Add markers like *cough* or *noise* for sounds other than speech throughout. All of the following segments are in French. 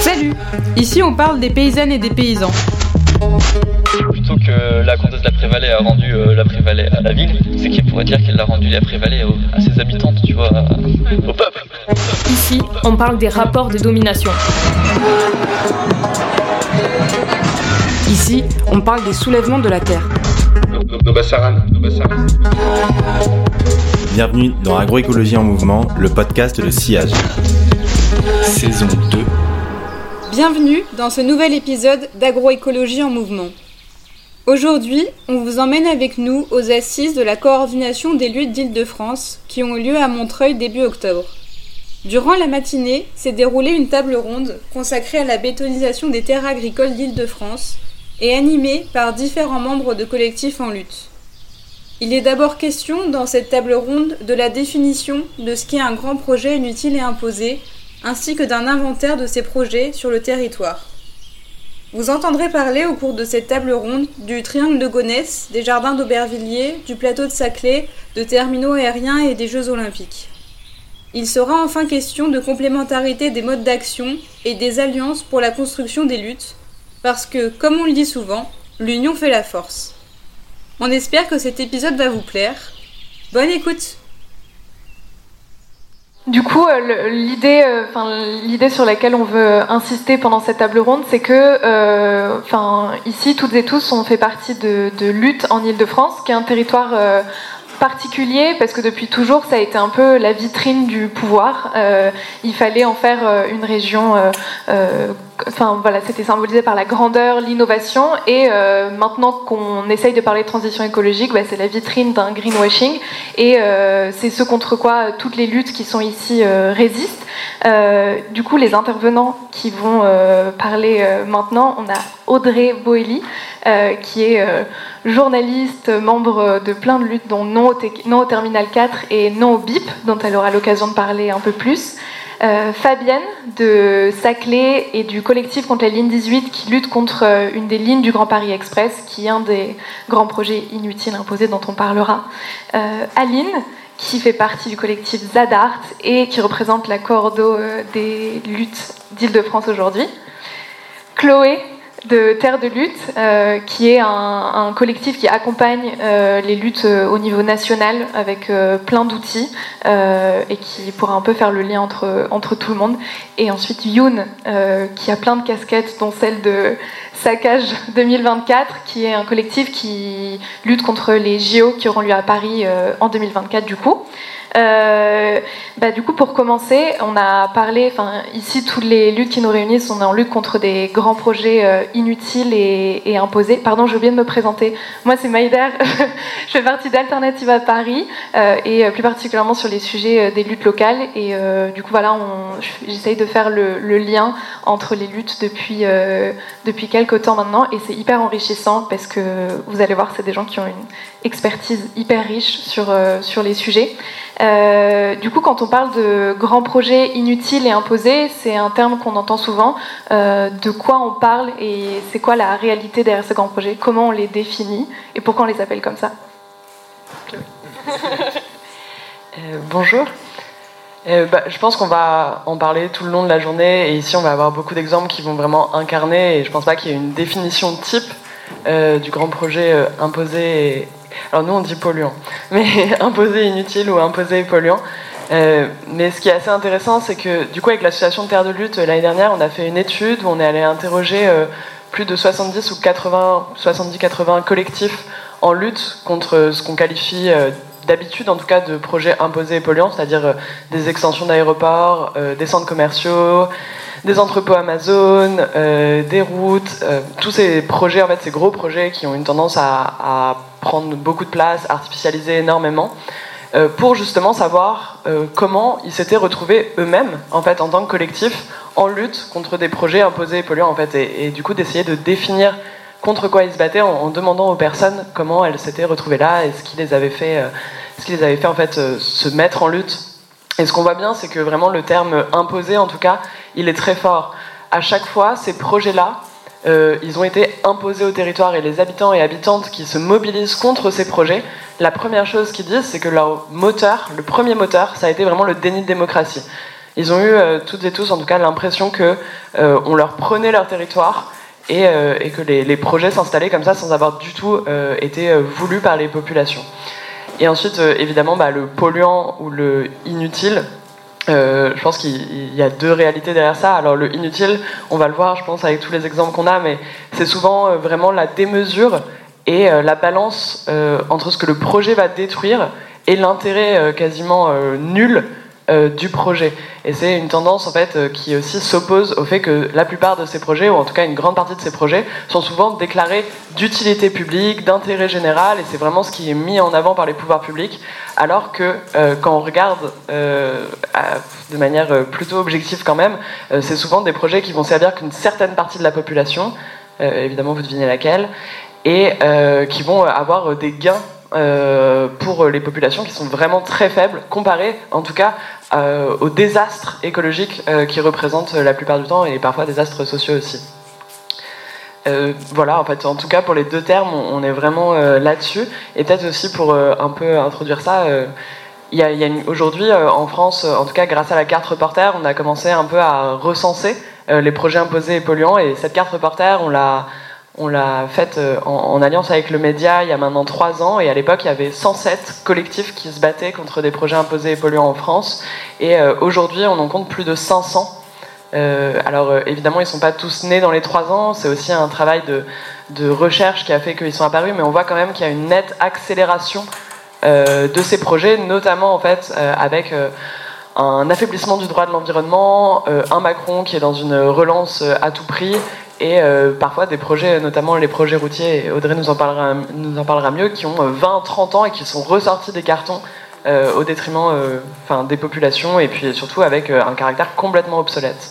Salut Ici on parle des paysannes et des paysans. Plutôt que la comtesse de la Prévalée a rendu euh, la Prévalée à la ville, c'est qu'il pourrait dire qu'elle a rendu la Prévalée à ses habitantes, tu vois, au peuple. Ici on parle des rapports de domination. Ici on parle des soulèvements de la terre. Nobasaran, Nobasaran. Bienvenue dans Agroécologie en mouvement, le podcast de Sillage. Saison 2. Bienvenue dans ce nouvel épisode d'Agroécologie en mouvement. Aujourd'hui, on vous emmène avec nous aux assises de la coordination des luttes d'Île-de-France qui ont eu lieu à Montreuil début octobre. Durant la matinée s'est déroulée une table ronde consacrée à la bétonisation des terres agricoles d'Île-de-France et animée par différents membres de collectifs en lutte. Il est d'abord question dans cette table ronde de la définition de ce qu'est un grand projet inutile et imposé ainsi que d'un inventaire de ces projets sur le territoire. Vous entendrez parler au cours de cette table ronde du triangle de Gonesse, des jardins d'Aubervilliers, du plateau de Saclay, de terminaux aériens et des Jeux olympiques. Il sera enfin question de complémentarité des modes d'action et des alliances pour la construction des luttes, parce que, comme on le dit souvent, l'union fait la force. On espère que cet épisode va vous plaire. Bonne écoute Du coup, euh, l'idée, euh, enfin l'idée sur laquelle on veut insister pendant cette table ronde, c'est que, euh, enfin ici, toutes et tous, on fait partie de, lutte en Île-de-France, qui est un territoire particulier parce que depuis toujours, ça a été un peu la vitrine du pouvoir. Il fallait en faire une région. Enfin voilà, c'était symbolisé par la grandeur, l'innovation, et euh, maintenant qu'on essaye de parler de transition écologique, bah, c'est la vitrine d'un greenwashing, et euh, c'est ce contre quoi toutes les luttes qui sont ici euh, résistent. Du coup, les intervenants qui vont parler maintenant, on a Audrey Boelly, euh, qui est journaliste, membre de plein de luttes, dont non au Terminal 4 et non au BIP, dont elle aura l'occasion de parler un peu plus. Euh, Fabienne de Saclay et du collectif contre la ligne 18 qui lutte contre euh, une des lignes du Grand Paris Express, qui est un des grands projets inutiles imposés dont on parlera. Euh, Aline, qui fait partie du collectif Zadart et qui représente la cordo euh, des luttes d'Île-de-France aujourd'hui. Chloé de Terre de Lutte, euh, qui est un, collectif qui accompagne euh, les luttes euh, au niveau national avec plein d'outils et qui pourra un peu faire le lien entre, entre tout le monde. Et ensuite Youn, qui a plein de casquettes, dont celle de Saccage 2024, qui est un collectif qui lutte contre les JO qui auront lieu à Paris en 2024 du coup. Euh, bah, du coup, pour commencer, on a parlé, enfin, ici, toutes les luttes qui nous réunissent, on est en lutte contre des grands projets euh, inutiles et, imposés. Pardon, j'ai oublié de me présenter. Moi, c'est Maïder, *laughs* je fais partie d'Alternative à Paris, euh, et plus particulièrement sur les sujets des luttes locales. Et du coup, voilà, j'essaye de faire le, lien entre les luttes depuis, depuis quelques temps maintenant, et c'est hyper enrichissant parce que vous allez voir, c'est des gens qui ont une expertise hyper riche sur, euh, sur les sujets. Euh, du coup, quand on parle de grands projets inutiles et imposés, c'est un terme qu'on entend souvent. Euh, de quoi on parle et c'est quoi la réalité derrière ces grands projets? Comment on les définit et pourquoi on les appelle comme ça? Bonjour. Bah, je pense qu'on va en parler tout le long de la journée et ici on va avoir beaucoup d'exemples qui vont vraiment incarner et je pense pas qu'il y ait une définition type du grand projet imposé. et- Alors nous on dit polluant, mais *laughs* imposé inutile ou imposé polluant. Euh, mais ce qui est assez intéressant, c'est que du coup avec l'association Terre de Lutte euh, l'année dernière, on a fait une étude où on est allé interroger euh, plus de 70 ou 80, 70-80 collectifs en lutte contre ce qu'on qualifie d'habitude en tout cas de projets imposés et polluants, c'est-à-dire des extensions d'aéroports, des centres commerciaux, des entrepôts Amazon, des routes, tous ces projets, en fait, ces gros projets qui ont une tendance à prendre beaucoup de place, artificialiser énormément, euh, pour justement savoir euh, comment ils s'étaient retrouvés eux-mêmes, en fait, en tant que collectif, en lutte contre des projets imposés et polluants, en fait, et, du coup d'essayer de définir contre quoi ils se battaient en, demandant aux personnes comment elles s'étaient retrouvées là et ce qui les avait fait, euh, ce qui les avait fait en fait se mettre en lutte. Et ce qu'on voit bien, c'est que vraiment le terme imposé, en tout cas, il est très fort. À chaque fois, ces projets-là euh, ils ont été imposés au territoire et les habitants et habitantes qui se mobilisent contre ces projets, la première chose qu'ils disent, c'est que leur moteur, le premier moteur, ça a été vraiment le déni de démocratie. Ils ont eu euh, toutes et tous, en tout cas, l'impression que euh, on leur prenait leur territoire et, que les, les projets s'installaient comme ça sans avoir du tout été voulus par les populations. Et ensuite, évidemment, bah, le polluant ou le inutile, euh, je pense qu'il y a deux réalités derrière ça. Alors le inutile, on va le voir, je pense, avec tous les exemples qu'on a, mais c'est souvent euh, vraiment la démesure et euh, la balance entre ce que le projet va détruire et l'intérêt quasiment nul euh, du projet. Et c'est une tendance en fait euh, qui aussi s'oppose au fait que la plupart de ces projets, ou en tout cas une grande partie de ces projets, sont souvent déclarés d'utilité publique, d'intérêt général, et c'est vraiment ce qui est mis en avant par les pouvoirs publics, alors que euh, quand on regarde de manière plutôt objective quand même, c'est souvent des projets qui vont servir qu'une certaine partie de la population, évidemment vous devinez laquelle, et qui vont avoir des gains pour les populations qui sont vraiment très faibles, comparées en tout cas euh, aux désastres écologiques euh, qui représentent la plupart du temps et parfois désastres sociaux aussi. voilà, en fait, en tout cas pour les deux termes, on, est vraiment là-dessus. Et peut-être aussi pour un peu introduire ça, il y a, a aujourd'hui en France, en tout cas grâce à la carte reporter, on a commencé un peu à recenser les projets imposés et polluants. Et cette carte reporter, on l'a on l'a faite euh, en, alliance avec le média il y a maintenant trois ans et à l'époque il y avait 107 collectifs qui se battaient contre des projets imposés et polluants en France et euh, aujourd'hui on en compte plus de 500. Euh, alors évidemment ils ne sont pas tous nés dans les trois ans, c'est aussi un travail de, recherche qui a fait qu'ils sont apparus mais on voit quand même qu'il y a une nette accélération de ces projets, notamment en fait avec un affaiblissement du droit de l'environnement, un Macron qui est dans une relance à tout prix et euh, parfois des projets, notamment les projets routiers, Audrey nous en parlera, mieux, qui ont 20-30 euh, ans et qui sont ressortis des cartons euh, au détriment des populations et puis surtout avec un caractère complètement obsolète.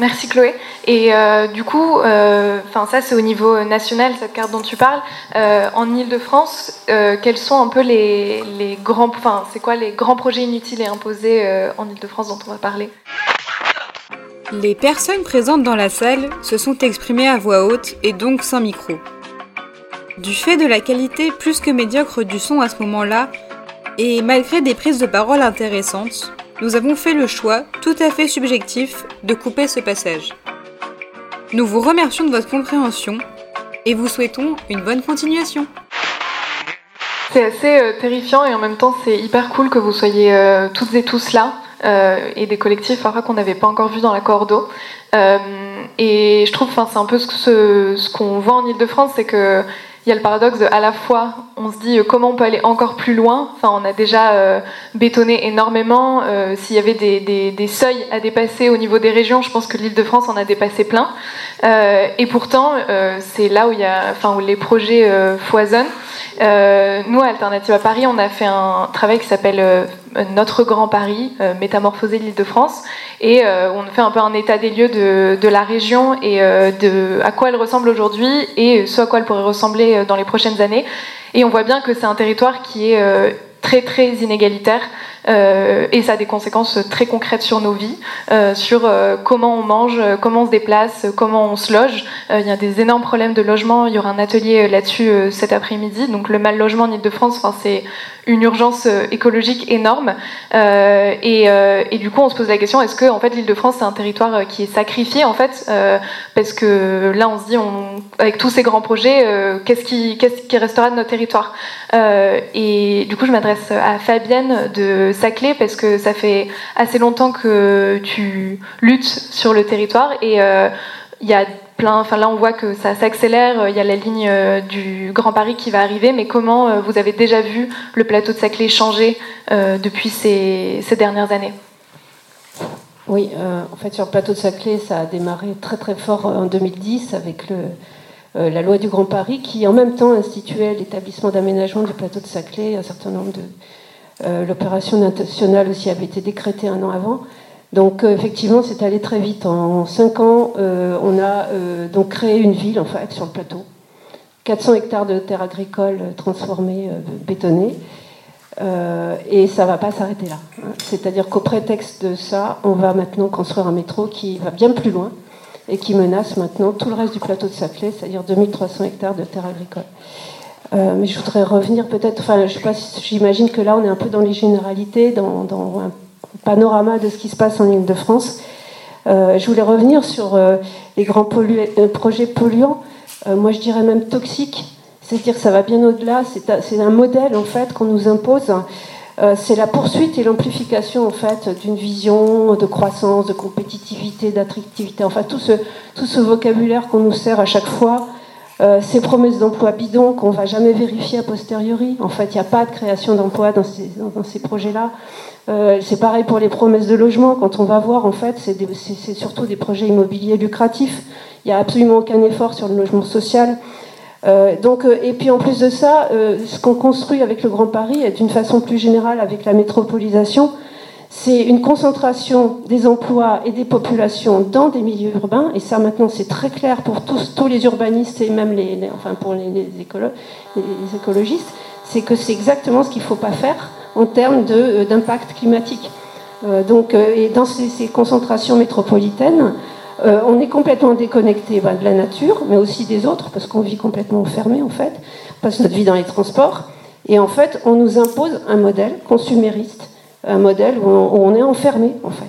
merci Chloé. Et du coup, ça c'est au niveau national cette carte dont tu parles. en Île-de-France, quels sont un peu les, les grands, c'est quoi les grands projets inutiles et imposés en Île-de-France dont on va parler? Les personnes présentes dans la salle se sont exprimées à voix haute et donc sans micro. Du fait de la qualité plus que médiocre du son à ce moment-là, et malgré des prises de parole intéressantes, nous avons fait le choix, tout à fait subjectif, de couper ce passage. Nous vous remercions de votre compréhension et vous souhaitons une bonne continuation. C'est assez euh, terrifiant et en même temps c'est hyper cool que vous soyez euh, toutes et tous là. Euh, et des collectifs parfois qu'on n'avait pas encore vu dans la Cordo. Euh, et je trouve, enfin, c'est un peu ce, qu'on voit en Ile-de-France, c'est que il y a le paradoxe de à la fois on se dit euh, comment on peut aller encore plus loin. Enfin, on a déjà bétonné énormément. S'il y avait des, seuils à dépasser au niveau des régions, je pense que l'Île-de-France en a dépassé plein. Et pourtant, c'est là où il y a, enfin, où les projets foisonnent. Nous, à Alternative à Paris, on a fait un travail qui s'appelle notre Grand Paris, métamorphoser l'Île-de-France, et on fait un peu un état des lieux de, de la région et de à quoi elle ressemble aujourd'hui et ce à quoi elle pourrait ressembler dans les prochaines années. Et on voit bien que c'est un territoire qui est euh, très très inégalitaire euh, et ça a des conséquences très concrètes sur nos vies, euh, sur euh, comment on mange, comment on se déplace, comment on se loge. il y a des énormes problèmes de logement. Il y aura un atelier là-dessus cet après-midi. Donc le mal logement en Ile-de-France, c'est une urgence écologique énorme. Et, et, du coup, on se pose la question est-ce que en fait l'Île-de-France c'est un territoire qui est sacrifié en fait Parce que là, on se dit, avec tous ces grands projets, qu'est-ce qui, qu'est-ce qui restera de notre territoire? Et du coup, je m'adresse à Fabienne de Saclay parce que ça fait assez longtemps que tu luttes sur le territoire et euh, il y a plein. Enfin là, on voit que ça s'accélère. Il y a la ligne euh, du Grand Paris qui va arriver. Mais comment euh, vous avez déjà vu le plateau de Saclay changer depuis ces, dernières années? Oui, en fait, sur le plateau de Saclay, ça a démarré très très fort en 2010 avec le, la loi du Grand Paris qui, en même temps, instituait l'établissement d'aménagement du plateau de Saclay, un certain nombre de, euh, l'opération nationale aussi avait été décrétée un an avant. Donc euh, effectivement, c'est allé très vite. En cinq ans, euh, on a donc créé une ville en fait sur le plateau. 400 hectares de terres agricoles transformées, bétonnées. et ça ne va pas s'arrêter là. Hein. C'est-à-dire qu'au prétexte de ça, on va maintenant construire un métro qui va bien plus loin et qui menace maintenant tout le reste du plateau de Saclay, c'est-à-dire 2300 hectares de terres agricoles. Euh, mais je voudrais revenir peut-être, enfin, je sais pas, j'imagine que là, on est un peu dans les généralités, dans, un panorama de ce qui se passe en Ile-de-France. Euh, je voulais revenir sur euh, les grands projets polluants, moi je dirais même toxiques, c'est-à-dire que ça va bien au-delà, c'est un modèle en fait qu'on nous impose. C'est la poursuite et l'amplification en fait d'une vision de croissance, de compétitivité, d'attractivité, enfin tout ce, tout ce vocabulaire qu'on nous sert à chaque fois euh, ces promesses d'emploi bidons qu'on ne va jamais vérifier a posteriori. En fait, il n'y a pas de création d'emploi dans ces, dans ces projets-là. Euh, c'est pareil pour les promesses de logement. Quand on va voir, en fait, c'est surtout des projets immobiliers lucratifs. Il n'y a absolument aucun effort sur le logement social. Euh, donc, et puis en plus de ça, ce qu'on construit avec le Grand Paris et d'une façon plus générale avec la métropolisation, c'est une concentration des emplois et des populations dans des milieux urbains, et ça maintenant c'est très clair pour tous, tous les urbanistes et même les, enfin pour les, écologistes, c'est que c'est exactement ce qu'il ne faut pas faire en termes euh, d'impact climatique. Euh, donc, euh, et dans ces, concentrations métropolitaines, on est complètement déconnecté ben, de la nature, mais aussi des autres, parce qu'on vit complètement enfermé en fait, on passe notre vie dans les transports, et en fait on nous impose un modèle consumériste un modèle où on, est enfermé, en fait.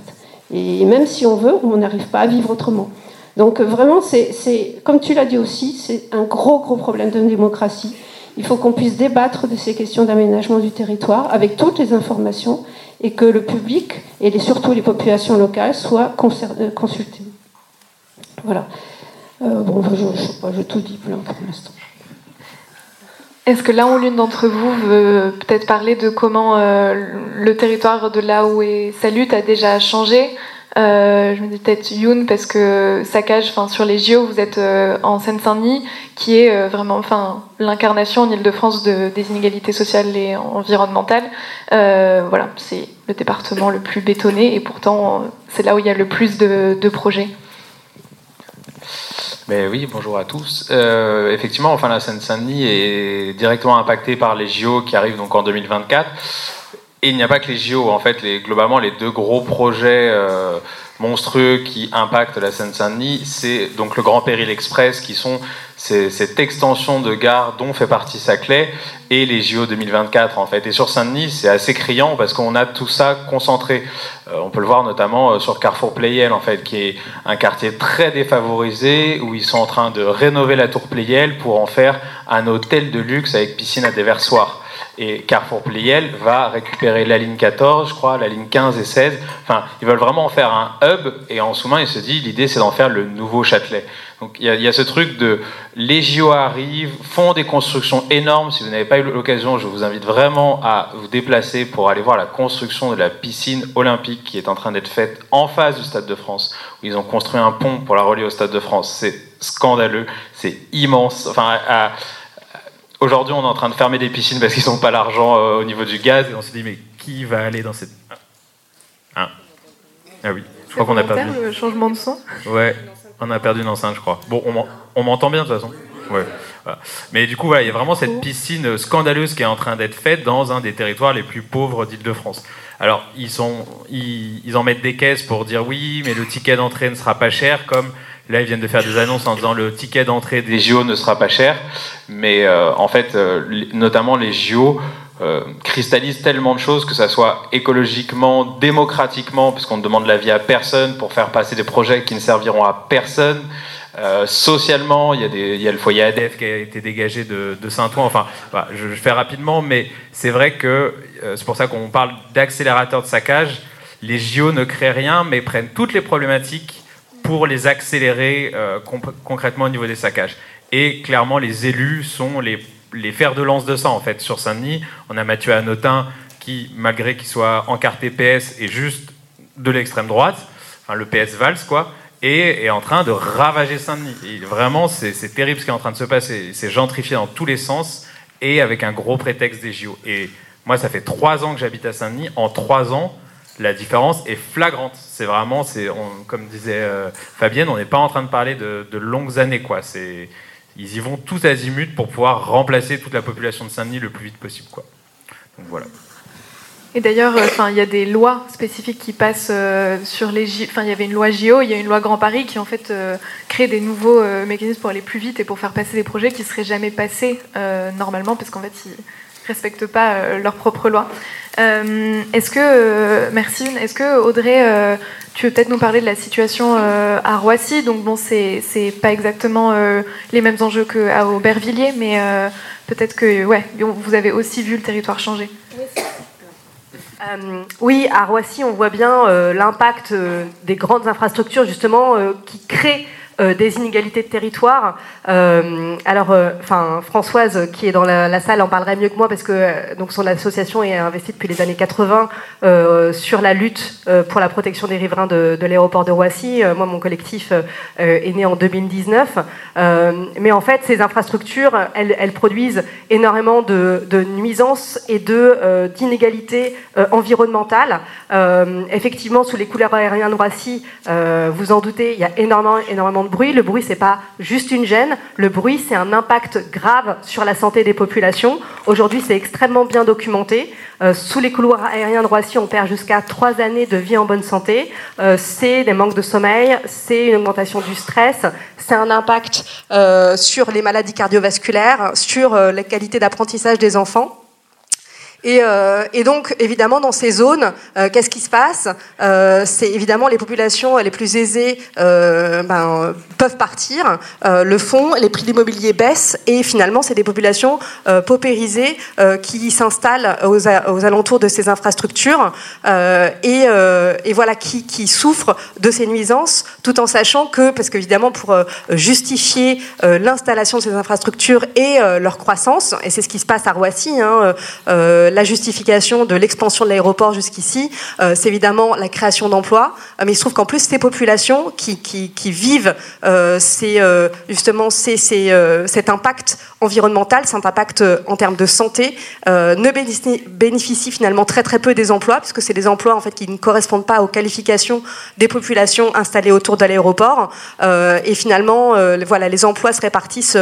Et même si on veut, on n'arrive pas à vivre autrement. Donc euh, vraiment, c'est, comme tu l'as dit aussi, c'est un gros, gros problème de démocratie. Il faut qu'on puisse débattre de ces questions d'aménagement du territoire avec toutes les informations et que le public et surtout les populations locales soient euh, consultées. Voilà. Euh, bon, je, je, je, tout dis plein pour l'instant. Est-ce que l'un ou l'une d'entre vous veut peut-être parler de comment euh, le territoire de là où est Salut a déjà changé? Euh, Je me dis peut-être Youn parce que Saccage, sur les JO, vous êtes en Seine-Saint-Denis, qui est vraiment, l'incarnation en Île-de-France de, des inégalités sociales et environnementales. voilà, c'est le département le plus bétonné et pourtant c'est là où il y a le plus de, de projets oui, bonjour à tous. Euh, effectivement, enfin, la Seine-Saint-Denis est directement impactée par les JO qui arrivent donc en 2024. Et il n'y a pas que les JO, en fait, globalement, les deux gros projets euh, monstrueux qui impactent la Seine-Saint-Denis, c'est donc le Grand Péril Express, qui sont cette extension de gare dont fait partie Saclay, et les JO 2024 en fait. Et sur Saint-Denis, c'est assez criant parce qu'on a tout ça concentré. Euh, on peut le voir notamment euh, sur Carrefour Playel en fait, qui est un quartier très défavorisé où ils sont en train de rénover la tour Playel pour en faire un hôtel de luxe avec piscine à déversoir. Et Carrefour Pliel va récupérer la ligne 14, je crois, la ligne 15 et 16. Enfin, ils veulent vraiment en faire un hub. Et en sous-main, il se dit, l'idée, c'est d'en faire le nouveau Châtelet. Donc il y, a ce truc de les JO arrivent, font des constructions énormes. Si vous n'avez pas eu l'occasion, je vous invite vraiment à vous déplacer pour aller voir la construction de la piscine olympique qui est en train d'être faite en face du Stade de France, où ils ont construit un pont pour la relier au Stade de France. C'est scandaleux, c'est immense. Enfin, à, Aujourd'hui, on est en train de fermer des piscines parce qu'ils n'ont pas l'argent euh, au niveau du gaz. Et on se dit, mais qui va aller dans cette. Hein ah oui, je crois qu'on a perdu. le changement de son Ouais, on a perdu une enceinte, je crois. Bon, on m'entend bien de toute façon Ouais. Mais du coup, voilà, il y a vraiment cette piscine scandaleuse qui est en train d'être faite dans un des territoires les plus pauvres d'Île-de-France. Alors, ils, sont, ils, ils, en mettent des caisses pour dire oui, mais le ticket d'entrée ne sera pas cher, comme Là, ils viennent de faire des annonces en disant le ticket d'entrée des JO ne sera pas cher, mais euh, en fait, euh, notamment les JO euh, cristallisent tellement de choses, que ça soit écologiquement, démocratiquement, puisqu'on ne demande l'avis à personne pour faire passer des projets qui ne serviront à personne. socialement, il y, a des, le foyer ADEF qui a été dégagé de, Saint-Ouen. Enfin, je, je, fais rapidement, mais c'est vrai que c'est pour ça qu'on parle d'accélérateur de saccage. Les JO ne créent rien, mais prennent toutes les problématiques pour les accélérer euh, concrètement au niveau des saccages. Et clairement, les élus sont les, fers de lance de ça, en fait. Sur Saint-Denis, on a Mathieu Anotin qui, malgré qu'il soit encarté PS, est juste de l'extrême droite, le PS Valls, quoi, et est en train de ravager Saint-Denis. Vraiment, c'est terrible ce qui est en train de se passer. C'est gentrifié dans tous les sens, et avec un gros prétexte des JO. Et moi, ça fait trois ans que j'habite à Saint-Denis. En trois ans, la différence est flagrante. C'est vraiment, c'est, comme disait euh, Fabienne, on n'est pas en train de parler de, longues années. Quoi. C'est, ils y vont tous azimuts pour pouvoir remplacer toute la population de Saint-Denis le plus vite possible. Quoi. Donc voilà. Et d'ailleurs, euh, enfin, il y a des lois spécifiques qui passent euh, sur les. Enfin, il y avait une loi JO, il y a une loi Grand Paris qui en fait crée des nouveaux mécanismes pour aller plus vite et pour faire passer des projets qui seraient jamais passés normalement parce qu'en fait respectent pas euh, leurs propres lois. Euh, est-ce que, euh, merci, est-ce que Audrey, tu veux peut-être nous parler de la situation à Roissy? Donc bon, c'est c'est pas exactement les mêmes enjeux qu'à Aubervilliers, mais peut-être que ouais, vous avez aussi vu le territoire changer. Oui, à Roissy, on voit bien l'impact des grandes infrastructures, justement, qui créent euh, des inégalités de territoire. Euh, alors, euh, enfin, Françoise, qui est dans la, salle, en parlerait mieux que moi parce que donc son association est investie depuis les années 80 euh, sur la lutte pour la protection des riverains de, l'aéroport de Roissy. Moi, mon collectif est né en 2019. Euh, mais en fait, ces infrastructures, elles, produisent énormément de, nuisances et de d'inégalités environnementales. Effectivement, sous les couleurs aériennes de Roissy, vous en doutez, il y a énormément, énormément de bruit. Le bruit, c'est pas juste une gêne. Le bruit, c'est un impact grave sur la santé des populations. Aujourd'hui, c'est extrêmement bien documenté. Euh, sous les couloirs aériens de Roissy, on perd jusqu'à trois années de vie en bonne santé. Euh, c'est des manques de sommeil, c'est une augmentation du stress, c'est un impact euh, sur les maladies cardiovasculaires, sur la qualité d'apprentissage des enfants. Et, euh, et, donc, évidemment, dans ces zones, euh, qu'est-ce qui se passe? Euh, C'est évidemment les populations les plus aisées ben, peuvent partir, le font, les prix de l'immobilier baissent, et finalement, c'est des populations paupérisées qui s'installent aux, alentours de ces infrastructures et, voilà qui, qui, souffrent de ces nuisances, tout en sachant que, parce qu'évidemment, pour justifier l'installation de ces infrastructures et leur croissance, et c'est ce qui se passe à Roissy. Hein, la justification de l'expansion de l'aéroport jusqu'ici, euh, c'est évidemment la création d'emplois, euh, mais il se trouve qu'en plus ces populations qui, vivent euh, justement cet impact environnemental, cet impact en termes de santé, ne bénéficient, bénéficient, finalement très très peu des emplois, puisque c'est des emplois en fait qui ne correspondent pas aux qualifications des populations installées autour de l'aéroport, et finalement voilà les emplois se répartissent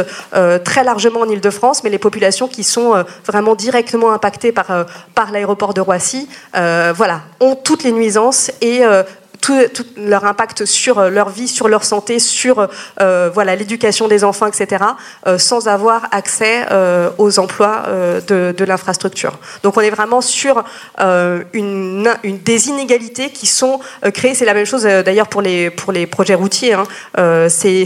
très largement en Ile-de-France, mais les populations qui sont vraiment directement impactées par par, l'aéroport de Roissy, euh, voilà, ont toutes les nuisances et euh, tout, tout, leur impact sur leur vie, sur leur santé, sur euh, voilà l'éducation des enfants, etc., euh, sans avoir accès euh, aux emplois de, de l'infrastructure. Donc on est vraiment sur une, une, des inégalités qui sont créées. C'est la même chose d'ailleurs pour les pour les projets routiers. Hein. c'est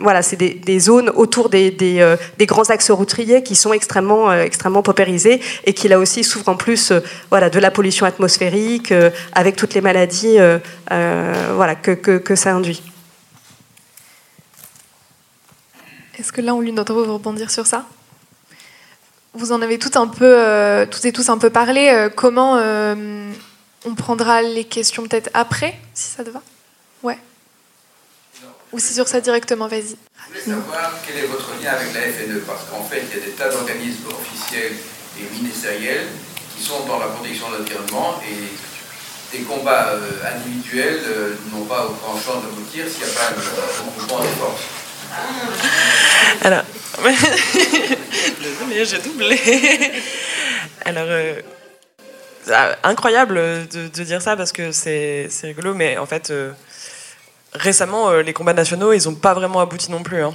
voilà, c'est des, des, zones autour des, des, des, grands axes routiers qui sont extrêmement extrêmement paupérisés et qui là aussi souffrent en plus voilà de la pollution atmosphérique avec toutes les maladies euh, voilà, que, que, que, ça induit. Est-ce que là, on lui d'entre vous rebondir sur ça? Vous en avez tout un peu, euh, toutes et tous un peu parlé. Euh, comment euh, on prendra les questions peut-être après, si ça te va? Ouais. Ou c'est sur ça directement, vas-y. Je voulais savoir quel est votre lien avec la FNE, parce qu'en fait, il y a des tas d'organismes officiels et ministériels qui sont dans la protection de l'environnement et des combats euh, individuels euh, n'ont pas autant de chance d'aboutir s'il n'y a pas un mouvement des forces. Alors, *laughs* désolé, j'ai doublé. *laughs* Alors, euh, incroyable de, de, dire ça parce que c'est rigolo, mais en fait, récemment, les combats nationaux, ils n'ont pas vraiment abouti non plus. Hein.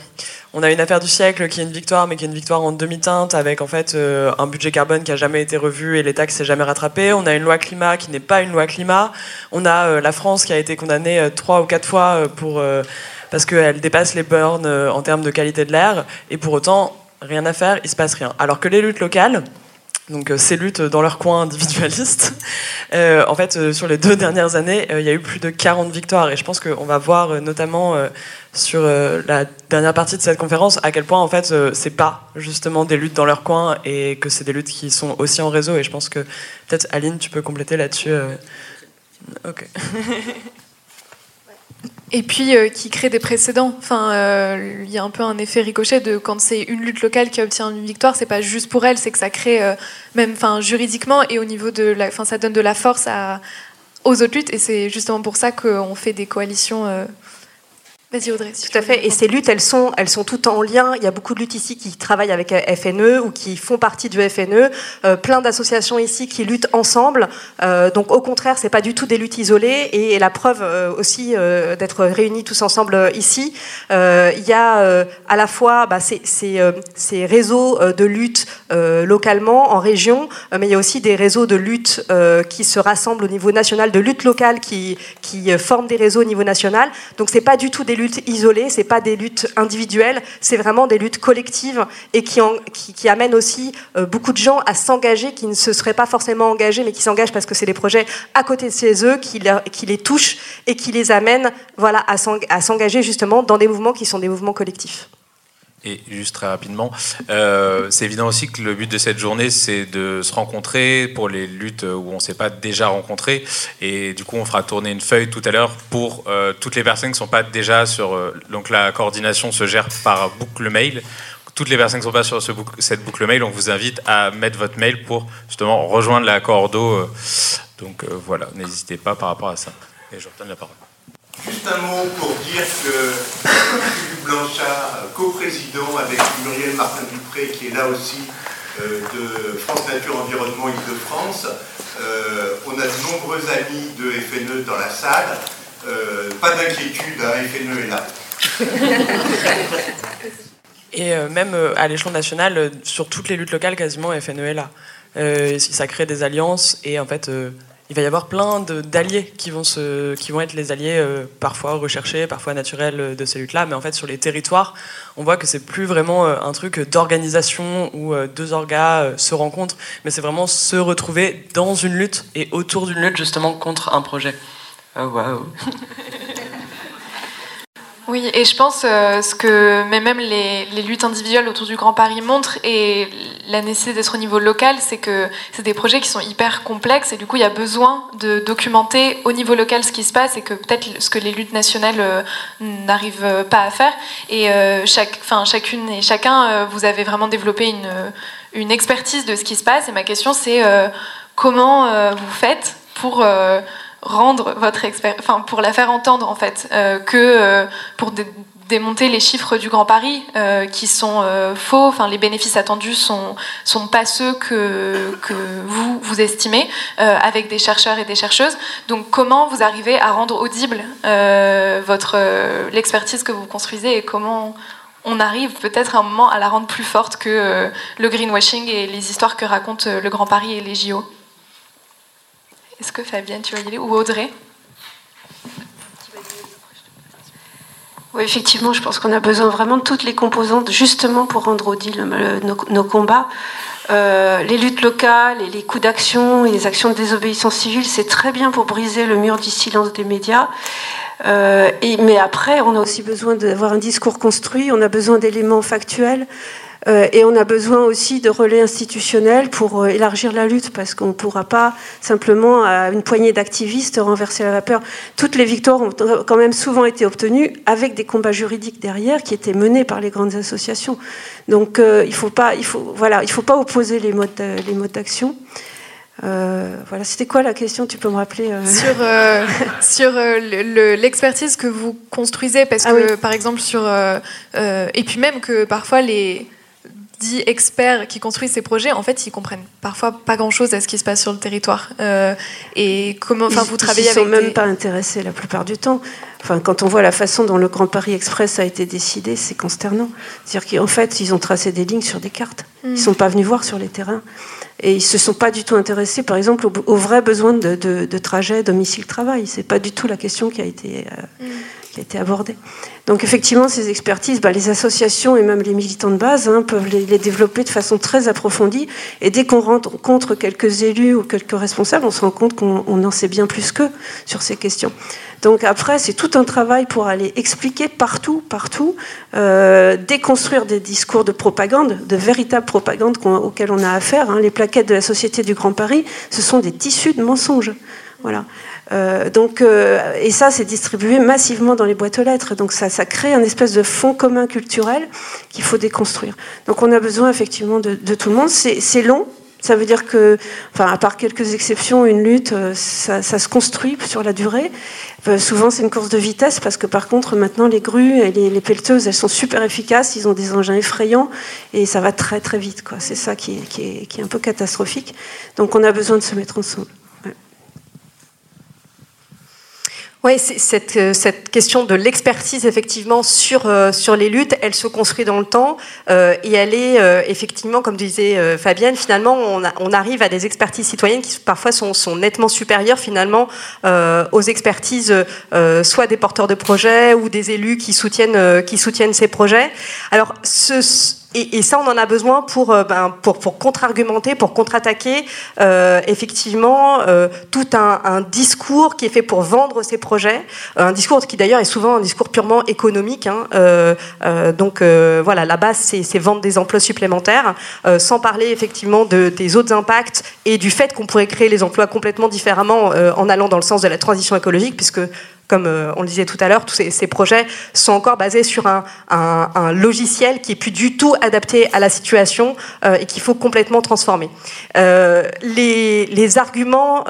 On a une affaire du siècle qui est une victoire, mais qui est une victoire en demi-teinte, avec en fait euh, un budget carbone qui a jamais été revu et l'État qui s'est jamais rattrapé. On a une loi climat qui n'est pas une loi climat. On a euh, la France qui a été condamnée euh, trois ou quatre fois pour parce qu'elle dépasse les bornes en termes de qualité de l'air, et pour autant rien à faire, il se passe rien. Alors que les luttes locales, donc euh, ces luttes dans leur coin individualiste. *laughs* Euh, en fait, euh, sur les deux dernières années, il y a eu plus de 40 victoires et je pense qu'on va voir notamment sur la dernière partie de cette conférence à quel point en fait c'est pas justement des luttes dans leur coin et que c'est des luttes qui sont aussi en réseau et je pense que peut-être Aline tu peux compléter là-dessus. Ok. *laughs* et puis euh, qui crée des précédents. Enfin, il euh, y a un peu un effet ricochet de quand c'est une lutte locale qui obtient une victoire, c'est pas juste pour elle, c'est que ça crée euh, même, enfin, juridiquement et au niveau de la, enfin, ça donne de la force aux autres luttes et c'est justement pour ça qu'on fait des coalitions Vas-y Audrey. Tout à fait. Et ces luttes, elles sont, elles sont toutes en lien. Il y a beaucoup de luttes ici qui travaillent avec euh, FNE ou qui font partie du FNE. Euh, plein d'associations ici qui luttent ensemble. Euh, donc au contraire, c'est pas du tout des luttes isolées. Et, la preuve euh, aussi d'être réunis tous ensemble ici, il y a à la fois bah, ces, ces, ces, réseaux de lutte localement en région, mais il y a aussi des réseaux de lutte qui se rassemblent au niveau national, de lutte locale qui, qui forment des réseaux au niveau national. Donc c'est pas du tout des luttes luttes isolées, c'est pas des luttes individuelles, c'est vraiment des luttes collectives et qui, en, qui, qui amènent aussi euh, beaucoup de gens à s'engager qui ne se seraient pas forcément engagés, mais qui s'engagent parce que c'est des projets à côté de chez eux qui, qui les touchent et qui les amènent voilà, à s'engager justement dans des mouvements qui sont des mouvements collectifs. Et juste très rapidement, euh, c'est évident aussi que le but de cette journée, c'est de se rencontrer pour les luttes où on ne s'est pas déjà rencontré. Et du coup, on fera tourner une feuille tout à l'heure pour euh, toutes les personnes qui ne sont pas déjà sur. Euh, donc la coordination se gère par boucle mail. Toutes les personnes qui ne sont pas sur cette boucle mail, on vous invite à mettre votre mail pour justement rejoindre la cordo. donc voilà, n'hésitez pas par rapport à ça. Et je retourne la parole. Juste un mot pour dire que Philippe Blanchard, coprésident avec Muriel Martin-Dupré, qui est là aussi euh, de France Nature Environnement Île-de-France, euh, on a de nombreux amis de FNE dans la salle. Euh, pas d'inquiétude, hein, FNE est là. *laughs* Et même à l'échelon national, sur toutes les luttes locales, quasiment FNE est là. ça crée des alliances et en fait il va y avoir plein d'alliés qui, vont qui vont être les alliés euh, parfois recherchés, parfois naturels euh, de ces luttes-là. Mais en fait, sur les territoires, on voit que c'est plus vraiment euh, un truc d'organisation où deux orgas se rencontrent, mais c'est vraiment se retrouver dans une lutte et autour d'une lutte justement contre un projet. Oh, waouh *laughs* Oui, et je pense euh, ce que même les, luttes individuelles autour du Grand Paris montrent et la nécessité d'être au niveau local, c'est que c'est des projets qui sont hyper complexes et du coup il y a besoin de documenter au niveau local ce qui se passe et que peut-être ce que les luttes nationales euh, n'arrivent pas à faire. Et euh, chaque, chacune et chacun, vous avez vraiment développé une expertise de ce qui se passe. Et ma question c'est comment vous faites pour rendre votre expérience, enfin pour la faire entendre en fait, euh, que euh, pour démonter les chiffres du Grand Paris euh, qui sont faux, enfin les bénéfices attendus sont sont pas ceux que que vous vous estimez avec des chercheurs et des chercheuses. Donc comment vous arrivez à rendre audible votre l'expertise que vous construisez et comment on arrive peut-être à un moment à la rendre plus forte que le greenwashing et les histoires que racontent le Grand Paris et les JO. Est-ce que Fabienne, tu vas y aller Ou Audrey Oui, effectivement, je pense qu'on a besoin vraiment de toutes les composantes justement pour rendre audibles euh, nos, combats. Euh, les luttes locales et les coups d'action et les actions de désobéissance civile, c'est très bien pour briser le mur du silence des médias. Euh, mais après, on a aussi besoin d'avoir un discours construit, on a besoin d'éléments factuels. Euh, et on a besoin aussi de relais institutionnels pour euh, élargir la lutte, parce qu'on ne pourra pas simplement, à une poignée d'activistes, renverser la vapeur. Toutes les victoires ont quand même souvent été obtenues avec des combats juridiques derrière qui étaient menés par les grandes associations. Donc il ne faut, pas, faut, voilà, il faut pas opposer les modes, les modes d'action. Voilà, c'était quoi la question? Tu peux me rappeler Sur, *laughs* sur l'expertise que vous construisez, parce ah que par exemple sur et puis même que parfois les dits experts qui construisent ces projets, en fait, ils comprennent parfois pas grand-chose à ce qui se passe sur le territoire. Euh, et comment, enfin, vous travaillez ils avec. Ils sont même pas intéressés la plupart du temps. Enfin, quand on voit la façon dont le Grand Paris Express a été décidé, c'est consternant. C'est-à-dire qu'en fait, ils ont tracé des lignes sur des cartes. Ils ne mm. sont pas venus voir sur les terrains. Et ils se sont pas du tout intéressés, par exemple, aux, vrais besoins de, de, trajet domicile-travail. C'est pas du tout la question qui a été. Euh, mm qui a été abordé. Donc effectivement, ces expertises, bah, les associations et même les militants de base hein, peuvent les, développer de façon très approfondie. Et dès qu'on rencontre quelques élus ou quelques responsables, on se rend compte qu'on en sait bien plus qu'eux sur ces questions. Donc après, c'est tout un travail pour aller expliquer partout, partout, euh, déconstruire des discours de propagande, de véritable propagande auxquels on a affaire. Hein. Les plaquettes de la Société du Grand Paris, ce sont des tissus de mensonges. Voilà. Euh, donc, euh, et ça, c'est distribué massivement dans les boîtes aux lettres. Donc, ça, crée un espèce de fond commun culturel qu'il faut déconstruire. Donc, on a besoin effectivement de, tout le monde. C'est long, Ça veut dire que, enfin, à part quelques exceptions, une lutte, euh, ça, se construit sur la durée. souvent, c'est une course de vitesse parce que, par contre, maintenant, les grues et les, pelleteuses, elles sont super efficaces. Ils ont des engins effrayants et ça va très très vite. C'est ça qui est un peu catastrophique. Donc, on a besoin de se mettre ensemble. Oui, cette, euh, cette question de l'expertise effectivement sur euh, sur les luttes, elle se construit dans le temps euh, et elle est euh, effectivement, comme disait Fabienne, finalement on, on, arrive à des expertises citoyennes qui parfois sont, sont nettement supérieures finalement aux expertises soit des porteurs de projets ou des élus qui soutiennent qui soutiennent ces projets. Alors ce et, ça, on en a besoin pour, euh, ben, pour, contre-argumenter, pour contre-attaquer euh, effectivement euh, tout un, discours qui est fait pour vendre ces projets, un discours qui d'ailleurs est souvent un discours purement économique. Hein, donc voilà, la base, c'est vendre des emplois supplémentaires, sans parler effectivement de, des autres impacts et du fait qu'on pourrait créer les emplois complètement différemment en allant dans le sens de la transition écologique, puisque comme euh, on le disait tout à l'heure, tous ces, projets sont encore basés sur un, logiciel qui est plus du tout adapté à la situation euh, et qu'il faut complètement transformer. Euh, les, arguments